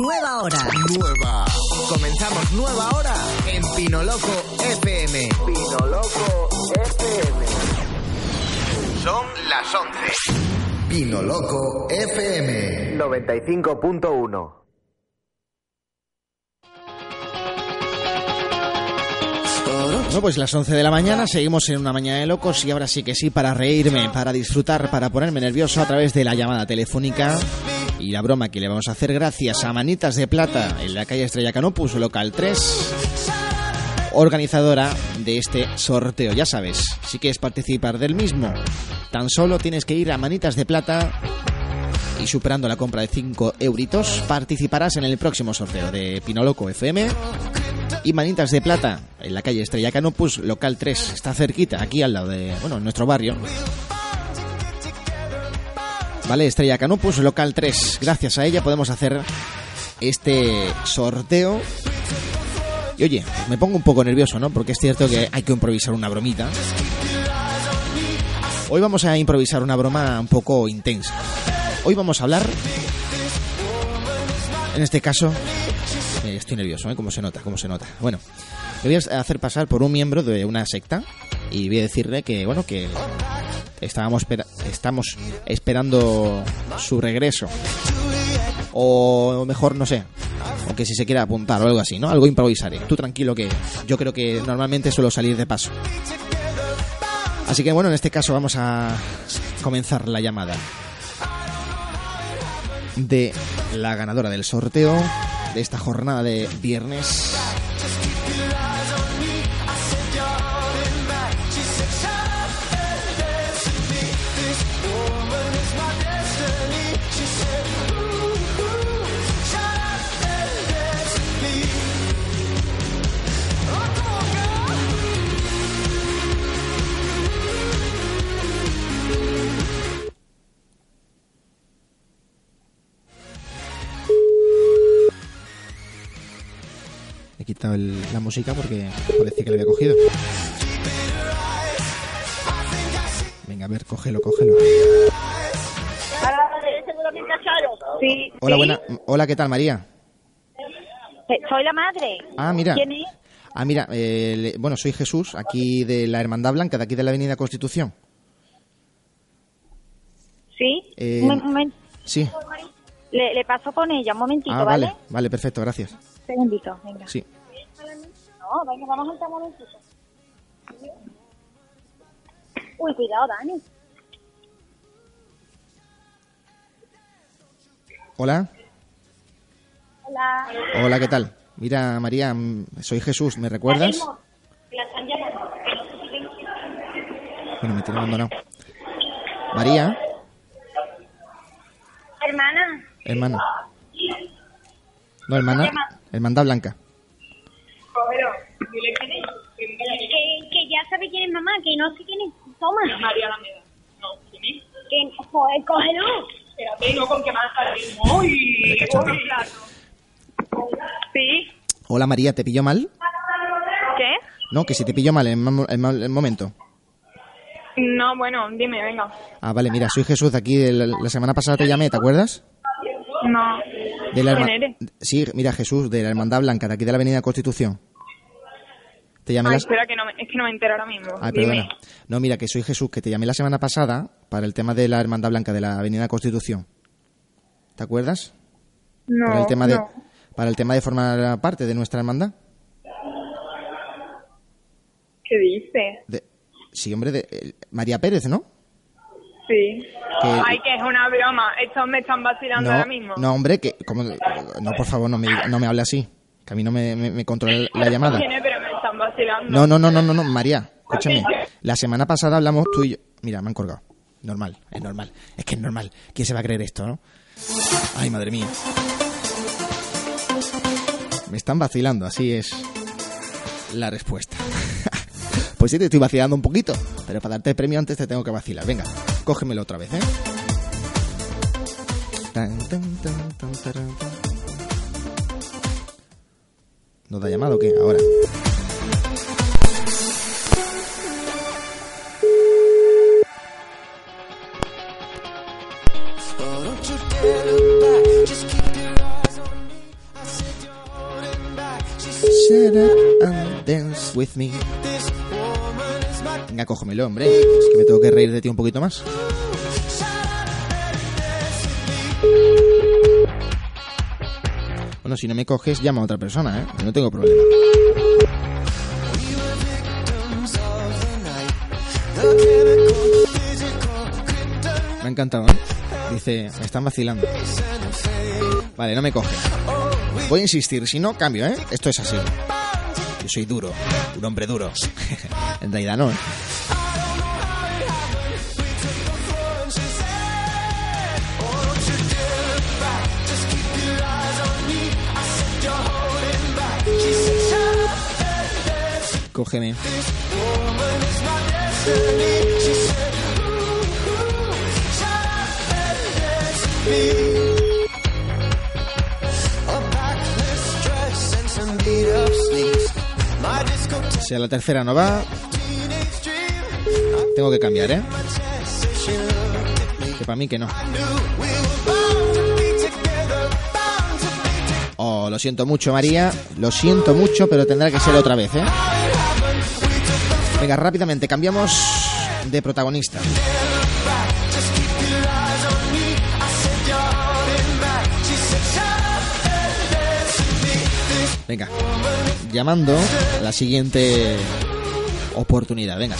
Nueva hora. Nueva. Comenzamos nueva hora en Pinoloco FM. Pinoloco FM. Son las 11. Pinoloco FM 95.1. Bueno, pues las 11 de la mañana, seguimos en una mañana de locos y ahora sí que sí, para reírme, para disfrutar, para ponerme nervioso a través de la llamada telefónica y la broma que le vamos a hacer gracias a Manitas de Plata en la calle Estrella Canopus, local 3, organizadora de este sorteo. Ya sabes, si quieres participar del mismo, tan solo tienes que ir a Manitas de Plata y superando la compra de 5 euritos participarás en el próximo sorteo de Pinoloco FM y Manitas de Plata en la calle Estrella Canopus, local 3. Está cerquita, aquí al lado de, bueno, en nuestro barrio. Vale, Estrella Canopus, local 3. Gracias a ella podemos hacer este sorteo. Y oye, me pongo un poco nervioso, ¿no? Porque es cierto que hay que improvisar una bromita. Hoy vamos a improvisar una broma un poco intensa. Hoy vamos a hablar, en este caso, eh, estoy nervioso, ¿eh? Como se nota, como se nota. Bueno, le voy a hacer pasar por un miembro de una secta y voy a decirle que, bueno, que estábamos estamos esperando su regreso. O mejor, no sé, o que si se quiere apuntar o algo así, ¿no? Algo improvisaré. Tú tranquilo que yo creo que normalmente suelo salir de paso. Así que bueno, en este caso vamos a comenzar la llamada de la ganadora del sorteo de esta jornada de viernes. Quitado el- la música porque parecía que le había cogido. Venga, a ver, cógelo, cógelo. Sí. Hola, sí. buena. Hola, ¿qué tal, María? Eh, Soy la madre. Ah, mira. ¿Quién es? Ah, mira, eh, le- bueno, soy Jesús, aquí de la Hermandad Blanca, de aquí de la Avenida Constitución. Sí. Eh, un momento. Sí. Le, le paso con ella, un momentito, Ah, ¿vale? vale, vale, perfecto, gracias. Un segundito, venga. Sí. No, venga, vamos a entrar un momentito. Uy, cuidado, Dani. Hola. Hola. Hola, ¿qué tal? Mira, María, mm, soy Jesús, ¿me recuerdas? Bueno, me tiene abandonado. María, Hermana. hermana. No, hermana. Hermandad Blanca. Que, que mamá, que no sé quién es. Toma. María Alameda. No, ¿quién es? Que, joder, cógelo. Espérate, no, con que más salimos. Uy, uy, Sí. Hola, María, ¿te pillo mal? ¿Qué? No, que si te pillo mal en un momento. No, bueno, dime, venga. Ah, vale, mira, soy Jesús de aquí. de la, la semana pasada te llamé, ¿te acuerdas? No. De la ¿Quién herma- eres? Sí, mira, Jesús, de la Hermandad Blanca, de aquí de la Avenida Constitución. Te llamé Ay, las... espera, que no me, es que no me entero ahora mismo. Ay, dime. perdona. No, mira, que soy Jesús, que te llamé la semana pasada para el tema de la Hermandad Blanca de la Avenida Constitución. ¿Te acuerdas? No, para el tema de para el tema de formar parte de nuestra hermandad. ¿Qué dices? De- sí, hombre, de eh, María Pérez, ¿no? Sí. Que- Ay, que es una broma. Estos me están vacilando no, ahora mismo. no, hombre, que como no, por favor, no me no me hable así, que a mí no me, me, me controla la llamada. ¿Quién vacilando. No, no, no, no, no, no, María, escúchame. La semana pasada hablamos tú y yo. Mira, me han colgado. Normal, es normal. Es que es normal. ¿Quién se va a creer esto, no? Ay, madre mía. Me están vacilando, así es la respuesta. pues sí, te estoy vacilando un poquito, pero para darte el premio antes te tengo que vacilar. Venga, cógemelo otra vez, ¿eh? Tan, tan, tan, tan, taran, tan. ¿No te ha llamado o qué? Ahora. With me. Venga, cógemelo, hombre. Es que me tengo que reír de ti un poquito más. Bueno, si no me coges, llama a otra persona, ¿eh? No tengo problema. Encantado, ¿eh? Dice, me están vacilando. Vale, no me coge. Voy a insistir, si no, cambio, ¿eh? Esto es así. Yo soy duro, un hombre duro. en realidad no, ¿eh? Cógeme. Si a la tercera no va, tengo que cambiar, ¿eh? Que para mí que no. Oh, lo siento mucho, María. Lo siento mucho, pero tendrá que ser otra vez, ¿eh? Venga, rápidamente, cambiamos de protagonista. Venga, llamando la siguiente oportunidad. Venga.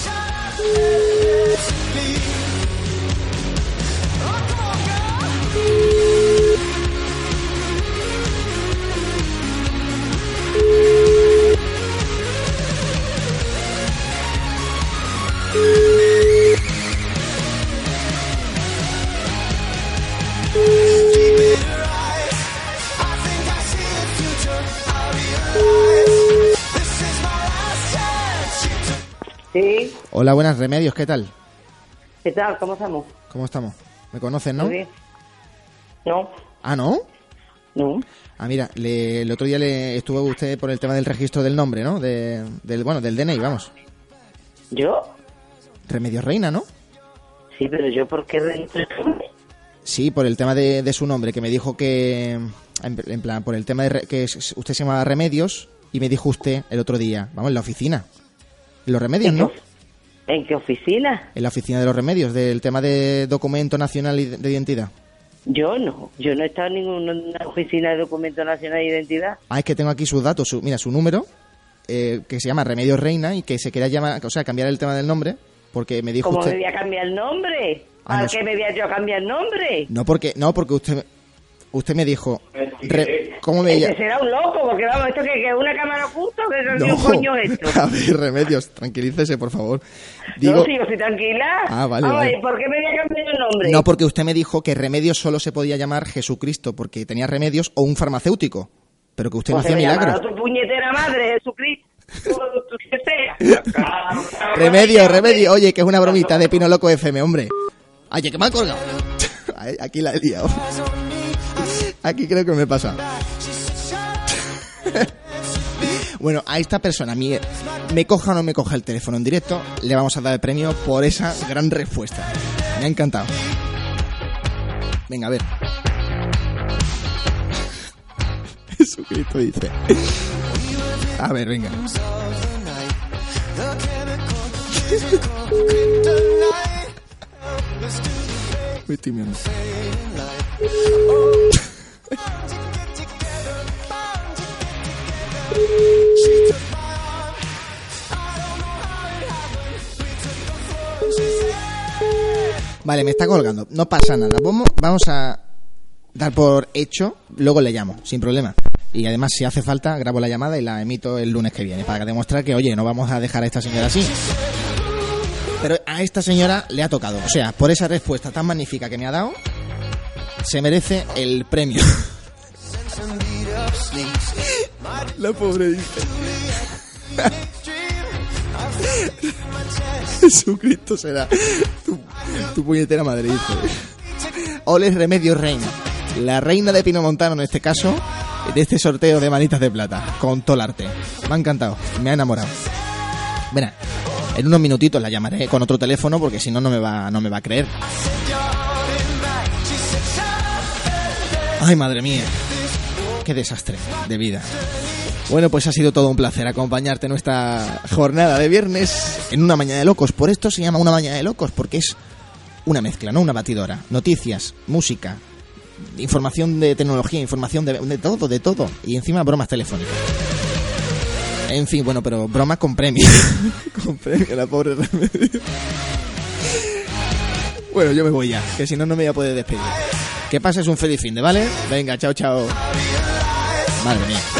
Sí, Hola, buenas remedios, ¿qué tal? ¿qué tal? ¿Cómo estamos? ¿Cómo estamos? ¿Me conocen, no? Muy bien. No, Ah, ¿no? no. Ah, mira, le- el otro día le estuvo usted por el tema del registro del nombre, ¿no? De, del, bueno, del DNI, vamos. ¿Yo? Remedios Reina, ¿no? Sí, pero yo, ¿por qué registro? Sí, por el tema de, de su nombre, que me dijo que, en, en plan, por el tema de re- que usted se llamaba Remedios y me dijo usted el otro día, vamos, en la oficina. En los remedios, ¿no? ¿En qué oficina? En la oficina de los remedios, del tema de documento nacional de, de identidad. Yo no. Yo no he estado en ninguna oficina de documento nacional de identidad. Ah, es que tengo aquí sus datos, su, mira, su número, eh, que se llama Remedios Reina y que se quería llamar, o sea, cambiar el tema del nombre, porque me dijo ¿Cómo usted... me voy a cambiar el nombre? Ah, ¿Para no qué me voy a yo a cambiar el nombre? No, porque, no, porque usted, usted me dijo, re- ¿cómo me Ese llamo? será un loco, porque vamos, ¿esto que es una cámara oculta? ¿Qué No, coño es esto? a ver, Remedios, tranquilícese, por favor. Digo, No, sí, yo estoy tranquila. Ah, vale, Vamos, vale. ¿y ¿por qué me voy a cambiar el nombre? no, porque usted me dijo que Remedios solo se podía llamar Jesucristo, porque tenía remedios o un farmacéutico, pero que usted no Pues se hacía milagros. tu puñetera madre, Jesucristo. que. Remedio, remedio, oye, que es una bromita de Pino Loco FM, hombre. Ay, que me ha colgado. Ay, Aquí la he liado. Aquí creo que me pasa. Bueno, a esta persona, me, me coja o no me coja el teléfono en directo, le vamos a dar el premio por esa gran respuesta. Me ha encantado. Venga, a ver. Jesucristo dice. A ver, venga. Me estoy mirando. Vale, me está colgando. No pasa nada. Vamos, a dar por hecho. Luego le llamo, sin problema. Y además, si hace falta, grabo la llamada y la emito el lunes que viene para demostrar que, oye, no vamos a dejar a esta señora así. Pero a esta señora le ha tocado. O sea, por esa respuesta tan magnífica que me ha dado, se merece el premio. La pobre dice. Jesucristo será tu, tu puñetera madre. dice. Ole Remedio Reina. La reina de Pino Montano en este caso, de este sorteo de manitas de plata, con todo el arte. Me ha encantado, me ha enamorado. Verá, en unos minutitos la llamaré con otro teléfono porque si no, no me va, no me va a creer. Ay, madre mía. Qué desastre de vida. Bueno, pues ha sido todo un placer acompañarte en nuestra jornada de viernes en una mañana de locos. Por esto se llama una mañana de locos, porque es una mezcla, no una batidora. Noticias, música, información de tecnología, información de, de todo, de todo. Y encima bromas telefónicas. En fin, bueno, pero bromas con premio. con premio, la pobre remedio. Bueno, yo me voy ya, que si no, no me voy a poder despedir. Que pases un feliz fin de, ¿vale? Venga, chao, chao. Madre mía.